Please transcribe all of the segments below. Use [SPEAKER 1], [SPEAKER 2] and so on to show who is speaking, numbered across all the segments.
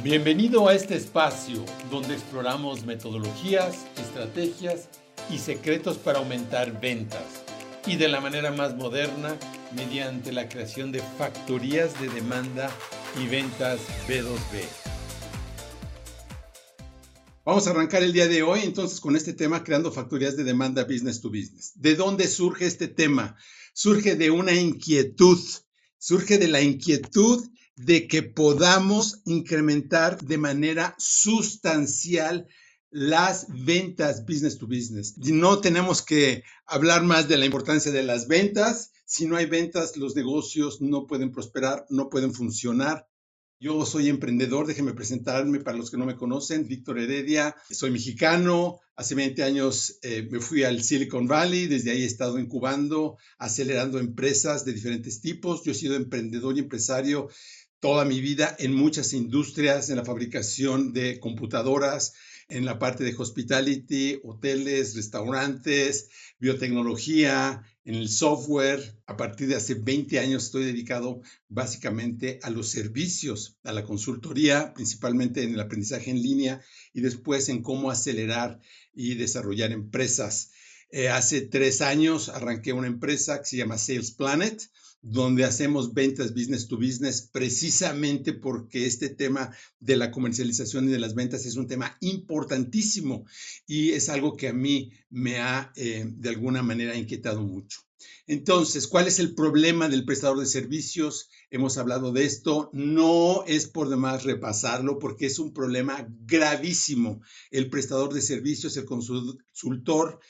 [SPEAKER 1] Bienvenido a este espacio donde exploramos metodologías, estrategias y secretos para aumentar ventas y de la manera más moderna mediante la creación de factorías de demanda y ventas B2B.
[SPEAKER 2] Vamos a arrancar el día de hoy entonces con este tema creando factorías de demanda business to business. ¿De dónde surge este tema? Surge de una inquietud, surge de la inquietud de que podamos incrementar de manera sustancial las ventas business to business. No tenemos que hablar más de la importancia de las ventas. Si no hay ventas, los negocios no pueden prosperar, no pueden funcionar. Yo soy emprendedor, déjenme presentarme para los que no me conocen, Víctor Heredia, soy mexicano, hace 20 años eh, me fui al Silicon Valley, desde ahí he estado incubando, acelerando empresas de diferentes tipos, yo he sido emprendedor y empresario toda mi vida en muchas industrias, en la fabricación de computadoras, en la parte de hospitality, hoteles, restaurantes, biotecnología, en el software. A partir de hace 20 años estoy dedicado básicamente a los servicios, a la consultoría, principalmente en el aprendizaje en línea y después en cómo acelerar y desarrollar empresas. Eh, hace tres años arranqué una empresa que se llama Sales Planet donde hacemos ventas business to business, precisamente porque este tema de la comercialización y de las ventas es un tema importantísimo y es algo que a mí me ha eh, de alguna manera inquietado mucho. Entonces, ¿cuál es el problema del prestador de servicios? Hemos hablado de esto, no es por demás repasarlo porque es un problema gravísimo. El prestador de servicios, el consultor,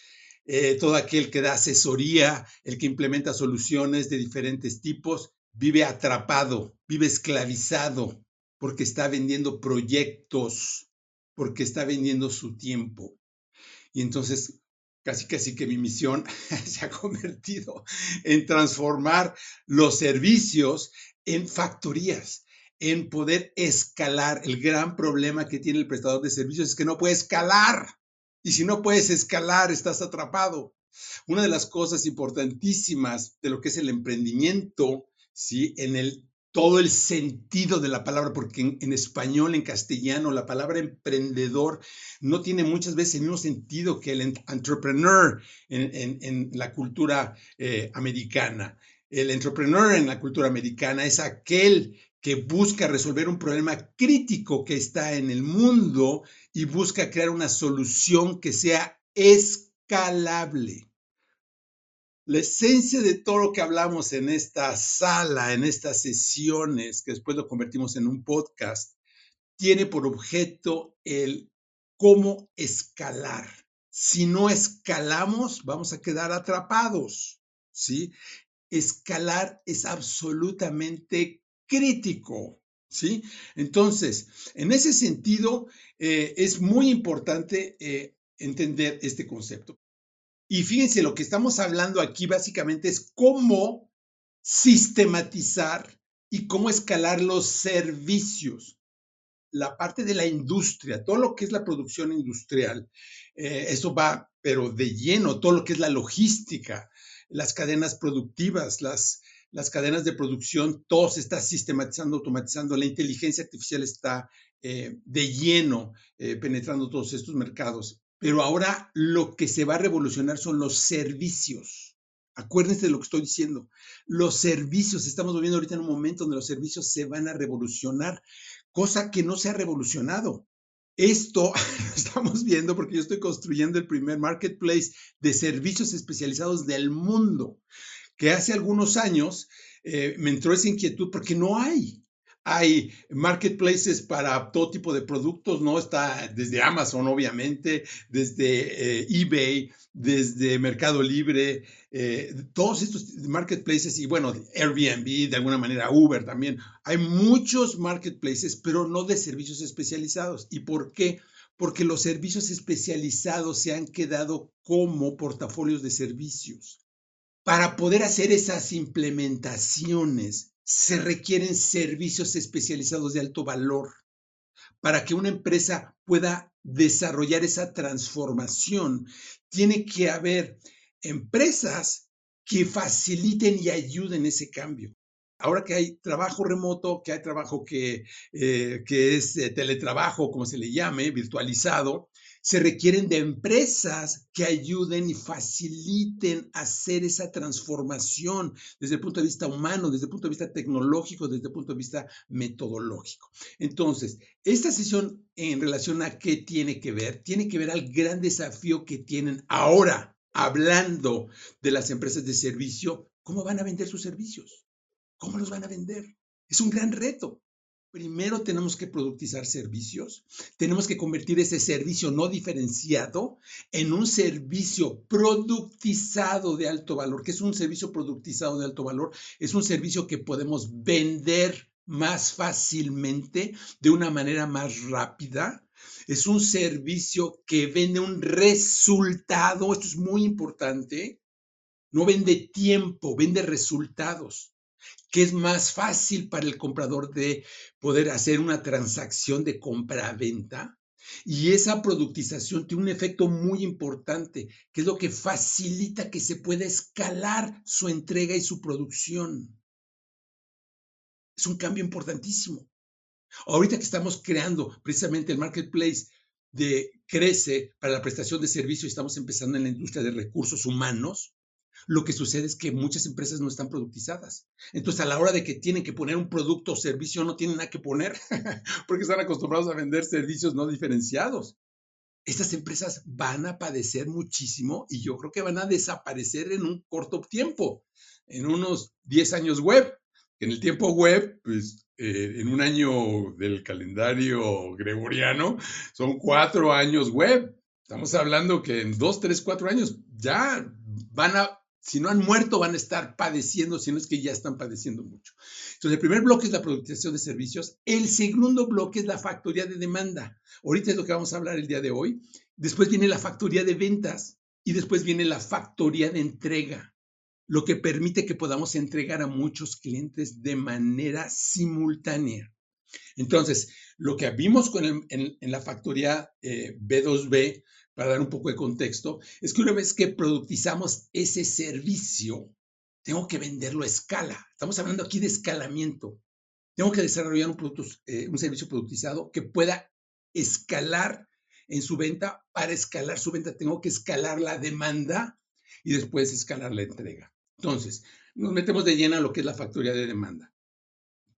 [SPEAKER 2] eh, todo aquel que da asesoría, el que implementa soluciones de diferentes tipos, vive atrapado, vive esclavizado, porque está vendiendo proyectos, porque está vendiendo su tiempo. Y entonces, casi casi que mi misión se ha convertido en transformar los servicios en factorías, en poder escalar. El gran problema que tiene el prestador de servicios es que no puede escalar. Y si no puedes escalar, estás atrapado. Una de las cosas importantísimas de lo que es el emprendimiento, ¿sí? En el todo el sentido de la palabra, porque en, español, en castellano, la palabra emprendedor no tiene muchas veces el mismo sentido que el entrepreneur en, la cultura eh, americana. El entrepreneur en la cultura americana es aquel que busca resolver un problema crítico que está en el mundo y busca crear una solución que sea escalable. La esencia de todo lo que hablamos en esta sala, en estas sesiones, que después lo convertimos en un podcast, tiene por objeto el cómo escalar. Si no escalamos, vamos a quedar atrapados, ¿sí? Escalar es absolutamente crítico. ¿Sí? Entonces, en ese sentido, eh, es muy importante eh, entender este concepto. Y fíjense, lo que estamos hablando aquí básicamente es cómo sistematizar y cómo escalar los servicios. La parte de la industria, todo lo que es la producción industrial, eh, eso va, pero de lleno, todo lo que es la logística, las cadenas productivas, las, las cadenas de producción, todo se está sistematizando, automatizando, la inteligencia artificial está eh, de lleno eh, penetrando todos estos mercados. Pero ahora lo que se va a revolucionar son los servicios. Acuérdense de lo que estoy diciendo. Los servicios, estamos viviendo ahorita en un momento donde los servicios se van a revolucionar, cosa que no se ha revolucionado. Esto lo estamos viendo porque yo estoy construyendo el primer marketplace de servicios especializados del mundo que hace algunos años eh, me entró esa inquietud porque no hay. Hay marketplaces para todo tipo de productos, ¿no? Está desde Amazon, obviamente, desde eh, eBay, desde Mercado Libre, eh, todos estos marketplaces y bueno, Airbnb, de alguna manera Uber también. Hay muchos marketplaces, pero no de servicios especializados. ¿Y por qué? Porque los servicios especializados se han quedado como portafolios de servicios. Para poder hacer esas implementaciones se requieren servicios especializados de alto valor. Para que una empresa pueda desarrollar esa transformación, tiene que haber empresas que faciliten y ayuden ese cambio. ahora que hay trabajo remoto, que hay trabajo que, eh, que es eh, teletrabajo, como se le llame, virtualizado, se requieren de empresas que ayuden y faciliten hacer esa transformación desde el punto de vista humano, desde el punto de vista tecnológico, desde el punto de vista metodológico. Entonces, esta sesión en relación a qué tiene que ver, tiene que ver al gran desafío que tienen ahora, hablando de las empresas de servicio, cómo van a vender sus servicios, cómo los van a vender. Es un gran reto. Primero tenemos que productizar servicios, tenemos que convertir ese servicio no diferenciado en un servicio productizado de alto valor. ¿Qué es un servicio productizado de alto valor? Es un servicio que podemos vender más fácilmente, de una manera más rápida. Es un servicio que vende un resultado, esto es muy importante. No vende tiempo, vende resultados que es más fácil para el comprador de poder hacer una transacción de compra-venta. Y esa productización tiene un efecto muy importante, que es lo que facilita que se pueda escalar su entrega y su producción. Es un cambio importantísimo. Ahorita que estamos creando precisamente el marketplace de Crece para la prestación de servicios, estamos empezando en la industria de recursos humanos, lo que sucede es que muchas empresas no están productizadas. Entonces, a la hora de que tienen que poner un producto o servicio, no tienen nada que poner, porque están acostumbrados a vender servicios no diferenciados. Estas empresas van a padecer muchísimo y yo creo que van a desaparecer en un corto tiempo, en unos 10 años web. En el tiempo web, pues eh, en un año del calendario gregoriano, son cuatro años web. Estamos hablando que en dos, tres, cuatro años ya van a si no han muerto, van a estar padeciendo, si no es que ya están padeciendo mucho. Entonces, el primer bloque es la productización de servicios. El segundo bloque es la factoría de demanda. Ahorita es lo que vamos a hablar el día de hoy. Después viene la factoría de ventas y después viene la factoría de entrega, lo que permite que podamos entregar a muchos clientes de manera simultánea. Entonces, lo que vimos con en, la factoría B2B eh, para dar un poco de contexto, es que una vez que productizamos ese servicio, tengo que venderlo a escala. Estamos hablando aquí de escalamiento. Tengo que desarrollar un, producto, eh, un servicio productizado que pueda escalar en su venta. Para escalar su venta tengo que escalar la demanda y después escalar la entrega. Entonces, nos metemos de lleno a lo que es la factoría de demanda.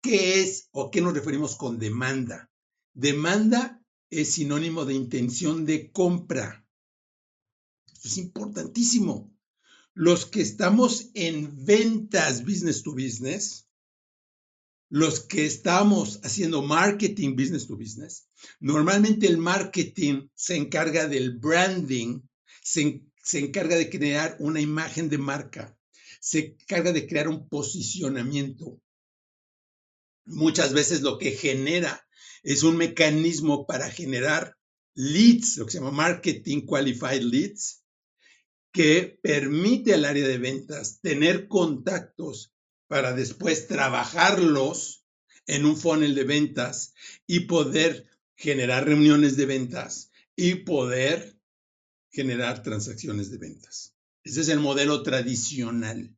[SPEAKER 2] ¿Qué es o qué nos referimos con demanda? Demanda es sinónimo de intención de compra. Es importantísimo. Los que estamos en ventas business to business, los que estamos haciendo marketing business to business, normalmente el marketing se encarga del branding, se, se encarga de crear una imagen de marca, se encarga de crear un posicionamiento. Muchas veces lo que genera es un mecanismo para generar leads, lo que se llama Marketing Qualified Leads, que permite al área de ventas tener contactos para después trabajarlos en un funnel de ventas y poder generar reuniones de ventas y poder generar transacciones de ventas. Ese es el modelo tradicional.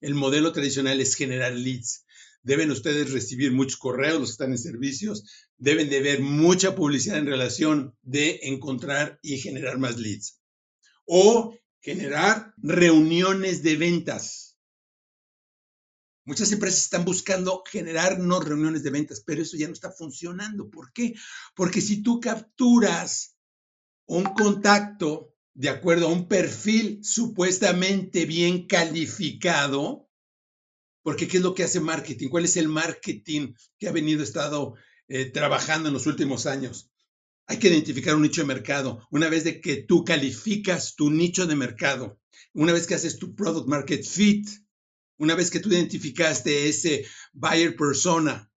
[SPEAKER 2] El modelo tradicional es generar leads deben ustedes recibir muchos correos, los que están en servicios, deben de ver mucha publicidad en relación de encontrar y generar más leads. O generar reuniones de ventas. Muchas empresas están buscando generar no reuniones de ventas, pero eso ya no está funcionando. ¿Por qué? Porque si tú capturas un contacto de acuerdo a un perfil supuestamente bien calificado, porque ¿qué es lo que hace marketing? ¿Cuál es el marketing que ha venido, estado eh, trabajando en los últimos años? Hay que identificar un nicho de mercado. Una vez que tú calificas tu nicho de mercado, una vez que haces tu product market fit, una vez que tú identificaste ese buyer persona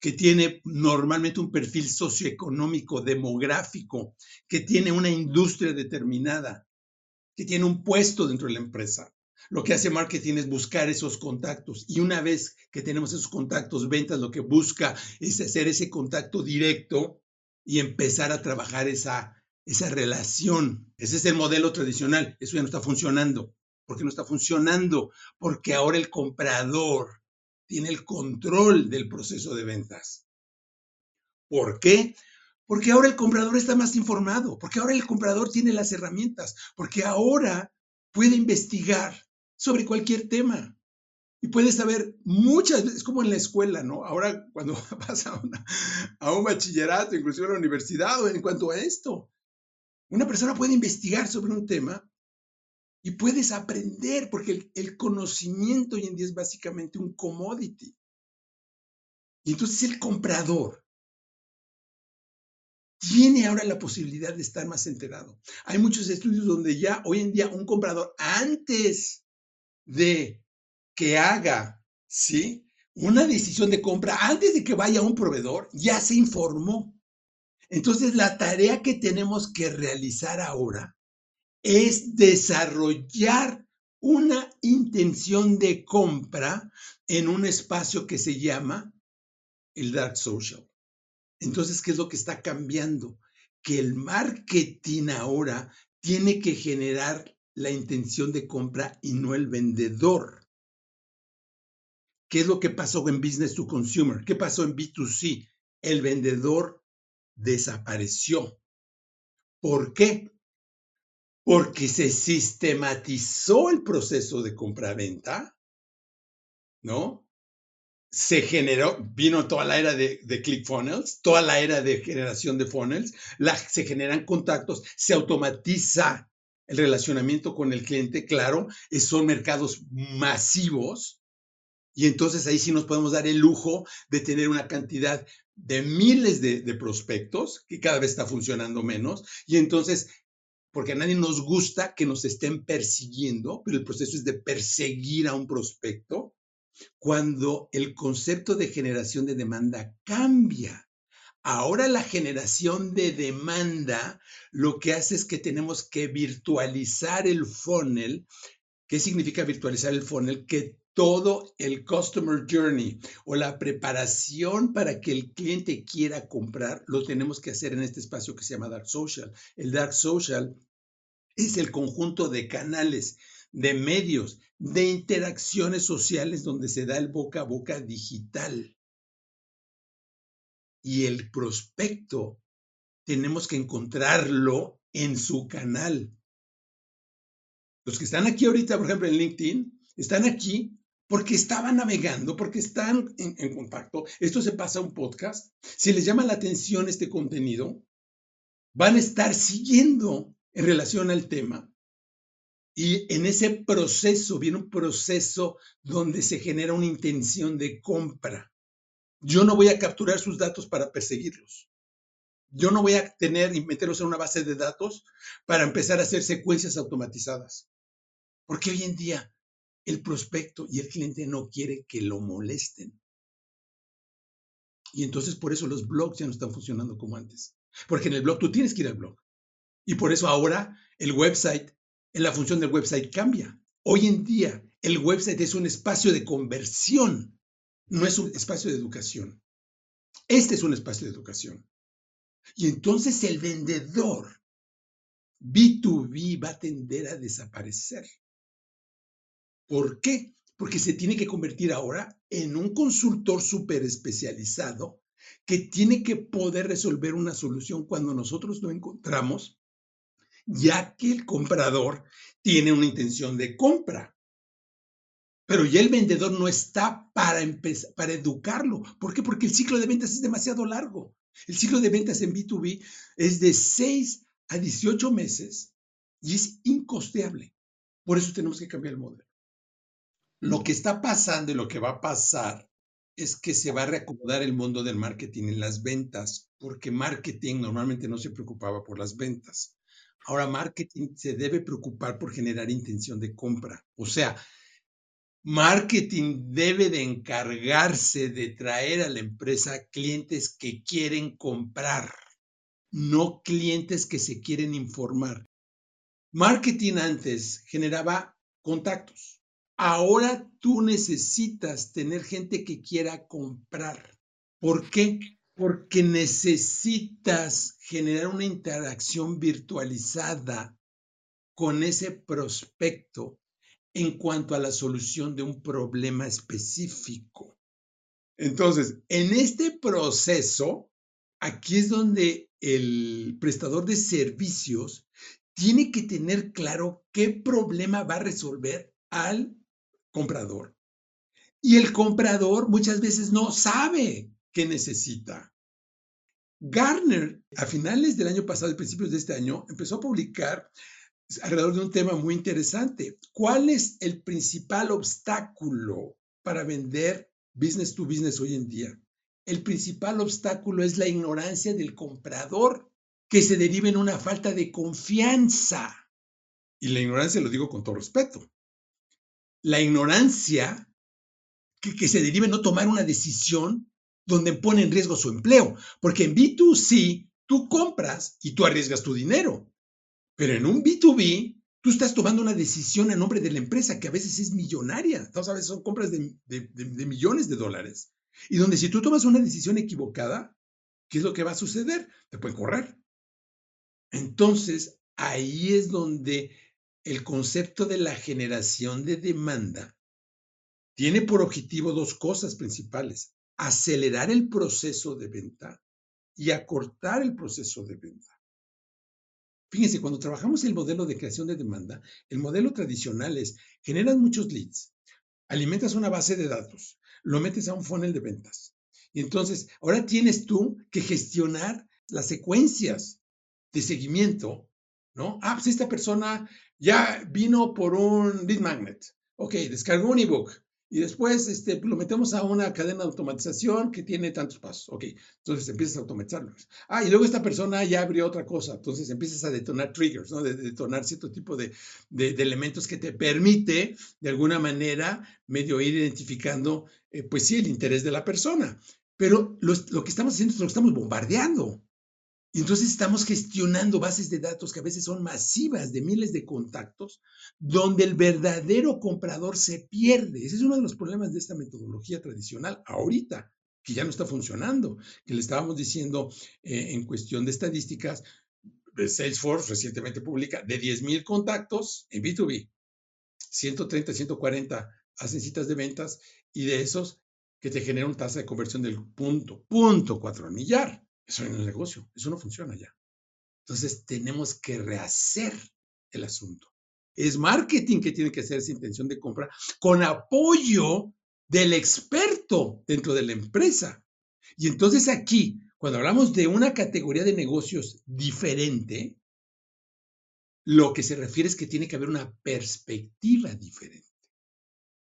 [SPEAKER 2] que tiene normalmente un perfil socioeconómico, demográfico, que tiene una industria determinada, que tiene un puesto dentro de la empresa, lo que hace marketing es buscar esos contactos y una vez que tenemos esos contactos, ventas lo que busca es hacer ese contacto directo y empezar a trabajar esa, esa relación. Ese es el modelo tradicional. Eso ya no está funcionando. ¿Por qué no está funcionando? Porque ahora el comprador tiene el control del proceso de ventas. ¿Por qué? Porque ahora el comprador está más informado, porque ahora el comprador tiene las herramientas, porque ahora puede investigar sobre cualquier tema y puede saber muchas veces, como en la escuela, ¿no? Ahora cuando vas a, un bachillerato, inclusive a la universidad o en cuanto a esto, una persona puede investigar sobre un tema y puedes aprender, porque el, conocimiento hoy en día es básicamente un commodity. Y entonces el comprador tiene ahora la posibilidad de estar más enterado. Hay muchos estudios donde ya hoy en día un comprador, antes de que haga, ¿sí? Una decisión de compra, antes de que vaya a un proveedor, ya se informó. Entonces, la tarea que tenemos que realizar ahora es desarrollar una intención de compra en un espacio que se llama el dark social. Entonces, ¿qué es lo que está cambiando? Que el marketing ahora tiene que generar la intención de compra y no el vendedor. ¿Qué es lo que pasó en Business to Consumer? ¿Qué pasó en B2C? El vendedor desapareció. ¿Por qué? porque se sistematizó el proceso de compra-venta, ¿no? Se generó, vino toda la era de, de ClickFunnels, toda la era de generación de funnels, se generan contactos, se automatiza el relacionamiento con el cliente, claro, son mercados masivos, y entonces ahí sí nos podemos dar el lujo de tener una cantidad de miles de, de, prospectos, que cada vez está funcionando menos, y entonces porque a nadie nos gusta que nos estén persiguiendo, pero el proceso es de perseguir a un prospecto, cuando el concepto de generación de demanda cambia. Ahora la generación de demanda lo que hace es que tenemos que virtualizar el funnel. ¿Qué significa virtualizar el funnel? Que todo el customer journey o la preparación para que el cliente quiera comprar, lo tenemos que hacer en este espacio que se llama Dark Social. El Dark Social es el conjunto de canales, de medios, de interacciones sociales donde se da el boca a boca digital. Y el prospecto tenemos que encontrarlo en su canal. Los que están aquí ahorita, por ejemplo, en LinkedIn, están aquí porque estaban navegando, porque están en, contacto. Esto se pasa a un podcast. Si les llama la atención este contenido, van a estar siguiendo en relación al tema. Y en ese proceso viene un proceso donde se genera una intención de compra. Yo no voy a capturar sus datos para perseguirlos. Yo no voy a tener y meterlos en una base de datos para empezar a hacer secuencias automatizadas. Porque hoy en día el prospecto y el cliente no quiere que lo molesten. Y entonces por eso los blogs ya no están funcionando como antes. Porque en el blog tú tienes que ir al blog. Y por eso ahora el website, en la función del website cambia. Hoy en día el website es un espacio de conversión, no es un espacio de educación. Este es un espacio de educación. Y entonces el vendedor B2B va a tender a desaparecer. ¿Por qué? Porque se tiene que convertir ahora en un consultor súper especializado que tiene que poder resolver una solución cuando nosotros no encontramos, ya que el comprador tiene una intención de compra. Pero ya el vendedor no está para, para educarlo. ¿Por qué? Porque el ciclo de ventas es demasiado largo. El ciclo de ventas en B2B es de 6 a 18 meses y es incosteable. Por eso tenemos que cambiar el modelo. Lo que está pasando y lo que va a pasar es que se va a reacomodar el mundo del marketing en las ventas, porque marketing normalmente no se preocupaba por las ventas. Ahora marketing se debe preocupar por generar intención de compra. O sea, marketing debe de encargarse de traer a la empresa clientes que quieren comprar, no clientes que se quieren informar. Marketing antes generaba contactos. Ahora tú necesitas tener gente que quiera comprar. ¿Por qué? Porque necesitas generar una interacción virtualizada con ese prospecto en cuanto a la solución de un problema específico. Entonces, en este proceso, aquí es donde el prestador de servicios tiene que tener claro qué problema va a resolver al comprador. Y el comprador muchas veces no sabe qué necesita. Garner, a finales del año pasado y principios de este año, empezó a publicar alrededor de un tema muy interesante. ¿Cuál es el principal obstáculo para vender business to business hoy en día? El principal obstáculo es la ignorancia del comprador, que se deriva en una falta de confianza. Y la ignorancia lo digo con todo respeto. La ignorancia que, que se deriva en no tomar una decisión donde pone en riesgo su empleo. Porque en B2C tú compras y tú arriesgas tu dinero. Pero en un B2B, tú estás tomando una decisión en nombre de la empresa que a veces es millonaria. A veces son compras de, de, millones de dólares. Y donde si tú tomas una decisión equivocada, ¿qué es lo que va a suceder? Te pueden correr. Entonces, ahí es donde el concepto de la generación de demanda tiene por objetivo dos cosas principales acelerar el proceso de venta y acortar el proceso de venta. Fíjense, cuando trabajamos el modelo de creación de demanda, el modelo tradicional es, generas muchos leads, alimentas una base de datos, lo metes a un funnel de ventas. Y entonces, ahora tienes tú que gestionar las secuencias de seguimiento, ¿no? Ah, pues esta persona ya vino por un lead magnet. Ok, descargó un ebook y después este, lo metemos a una cadena de automatización que tiene tantos pasos. Ok, entonces empiezas a automatizarlo. Ah, y luego esta persona ya abrió otra cosa, entonces empiezas a detonar triggers, ¿no? De, detonar cierto tipo de, de, elementos que te permite, de alguna manera, medio ir identificando, eh, pues sí, el interés de la persona. Pero lo, lo que estamos haciendo es lo que estamos bombardeando. Y entonces estamos gestionando bases de datos que a veces son masivas de miles de contactos, donde el verdadero comprador se pierde. Ese es uno de los problemas de esta metodología tradicional ahorita, que ya no está funcionando, que le estábamos diciendo eh, en cuestión de estadísticas, Salesforce recientemente publica de 10.000 contactos en B2B, 130, 140 hacen citas de ventas y de esos que te generan una tasa de conversión del punto, punto cuatro millar. Eso en el negocio, eso no funciona ya. Entonces tenemos que rehacer el asunto. Es marketing que tiene que hacer esa intención de compra con apoyo del experto dentro de la empresa. Y entonces aquí, cuando hablamos de una categoría de negocios diferente, lo que se refiere es que tiene que haber una perspectiva diferente.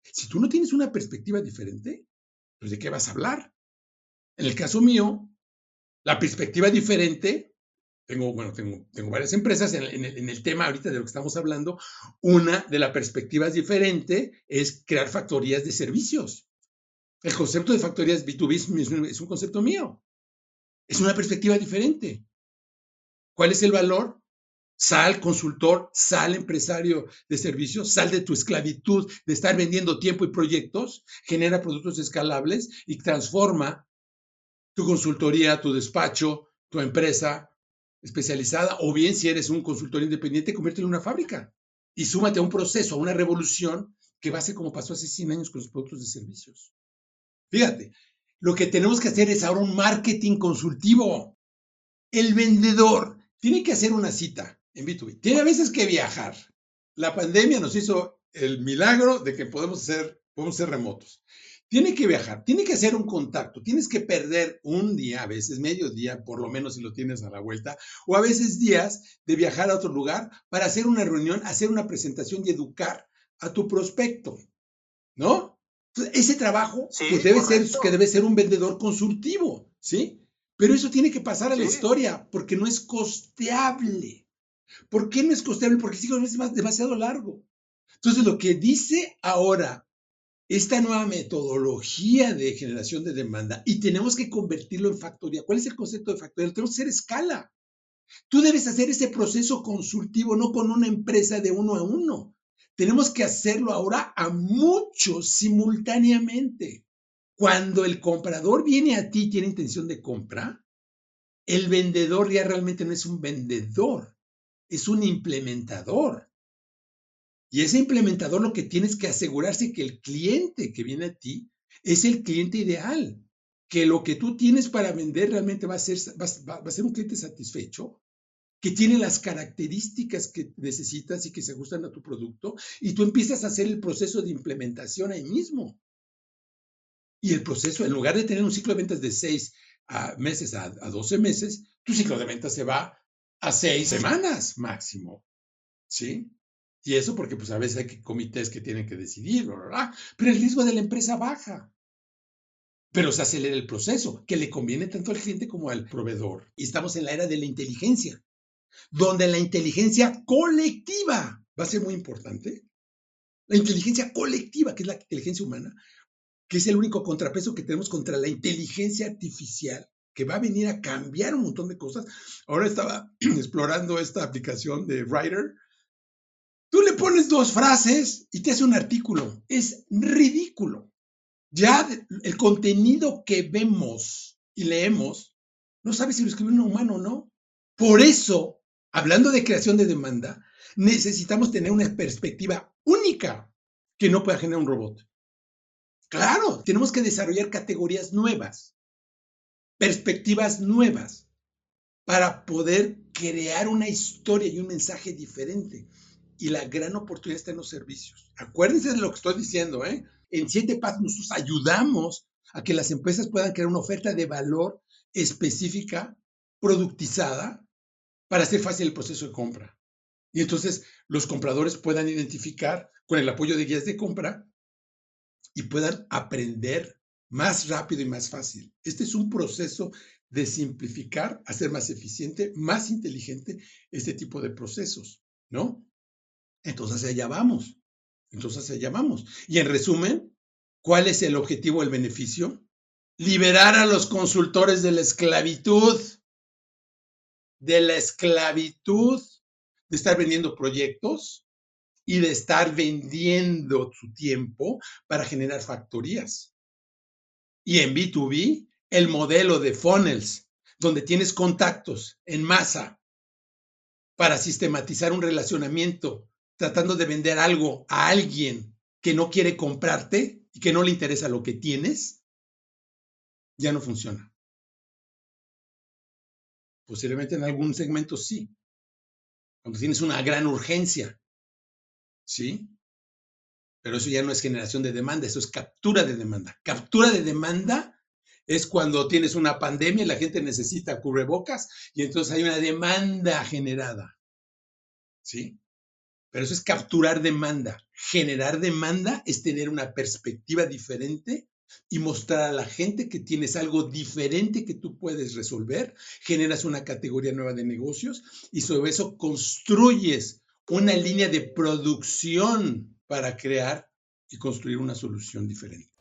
[SPEAKER 2] Si tú no tienes una perspectiva diferente, pues ¿de qué vas a hablar? En el caso mío, la perspectiva diferente, tengo, bueno, tengo, tengo varias empresas en, el tema ahorita de lo que estamos hablando. Una de las perspectivas diferente es crear factorías de servicios. El concepto de factorías B2B es un concepto mío. Es una perspectiva diferente. ¿Cuál es el valor? Sal consultor, sal empresario de servicios, sal de tu esclavitud de estar vendiendo tiempo y proyectos, genera productos escalables y transforma tu consultoría, tu despacho, tu empresa especializada, o bien si eres un consultor independiente, conviértelo en una fábrica y súmate a un proceso, a una revolución que va a ser como pasó hace 100 años con los productos de servicios. Fíjate, lo que tenemos que hacer es ahora un marketing consultivo. El vendedor tiene que hacer una cita en B2B. Tiene a veces que viajar. La pandemia nos hizo el milagro de que podemos ser, podemos ser remotos tiene que viajar, tiene que hacer un contacto, tienes que perder un día, a veces medio día, por lo menos si lo tienes a la vuelta, o a veces días de viajar a otro lugar para hacer una reunión, hacer una presentación y educar a tu prospecto, ¿no? ese trabajo pues, debe ser, que debe ser un vendedor consultivo, ¿sí? Pero eso tiene que pasar a la historia porque no es costeable. ¿Por qué no es costeable? Porque es demasiado largo. Entonces, lo que dice ahora esta nueva metodología de generación de demanda y tenemos que convertirlo en factoría. ¿Cuál es el concepto de factoría? Tenemos que hacer escala. Tú debes hacer ese proceso consultivo no con una empresa de uno a uno. Tenemos que hacerlo ahora a muchos simultáneamente. Cuando el comprador viene a ti y tiene intención de compra, el vendedor ya realmente no es un vendedor, es un implementador. Y ese implementador lo que tienes que asegurarse que el cliente que viene a ti Es el cliente ideal, que lo que tú tienes para vender realmente va a ser, un cliente satisfecho, que tiene las características que necesitas y que se ajustan a tu producto, y tú empiezas a hacer el proceso de implementación ahí mismo. Y el proceso, en lugar de tener un ciclo de ventas de seis a meses a, a 12 meses, tu ciclo de ventas se va a seis semanas máximo. ¿Sí? Y eso porque pues a veces hay comités que tienen que decidir, ¿verdad? pero el riesgo de la empresa baja. Pero se acelera el proceso, que le conviene tanto al cliente como al proveedor. Y estamos en la era de la inteligencia, donde la inteligencia colectiva va a ser muy importante. La inteligencia colectiva, que es la inteligencia humana, que es el único contrapeso que tenemos contra la inteligencia artificial, que va a venir a cambiar un montón de cosas. Ahora estaba explorando esta aplicación de Writer. Tú le pones dos frases y te hace un artículo. Es ridículo. Ya el contenido que vemos y leemos, no sabes si lo escribió un humano o no. Por eso, hablando de creación de demanda, necesitamos tener una perspectiva única que no pueda generar un robot. Claro, tenemos que desarrollar categorías nuevas perspectivas nuevas para poder crear una historia y un mensaje diferente. Y la gran oportunidad está en los servicios. Acuérdense de lo que estoy diciendo, ¿eh? En Siete Pasos nosotros ayudamos a que las empresas puedan crear una oferta de valor específica, productizada, para hacer fácil el proceso de compra. Y entonces los compradores puedan identificar con el apoyo de guías de compra y puedan aprender más rápido y más fácil. Este es un proceso de simplificar, hacer más eficiente, más inteligente este tipo de procesos, ¿no? Entonces allá vamos. Entonces allá vamos. Y en resumen, ¿cuál es el objetivo, el beneficio? Liberar a los consultores de la esclavitud, de la esclavitud, de estar vendiendo proyectos y de estar vendiendo su tiempo para generar factorías. Y en B2B, el modelo de funnels, donde tienes contactos en masa para sistematizar un relacionamiento, tratando de vender algo a alguien que no quiere comprarte y que no le interesa lo que tienes, ya no funciona. Posiblemente en algún segmento sí, cuando tienes una gran urgencia, ¿sí? Pero eso ya no es generación de demanda, eso es captura de demanda. Captura de demanda es cuando tienes una pandemia y la gente necesita cubrebocas y entonces hay una demanda generada. ¿Sí? Pero eso es capturar demanda. Generar demanda es tener una perspectiva diferente y mostrar a la gente que tienes algo diferente que tú puedes resolver, generas una categoría nueva de negocios y sobre eso construyes una línea de producción para crear y construir una solución diferente.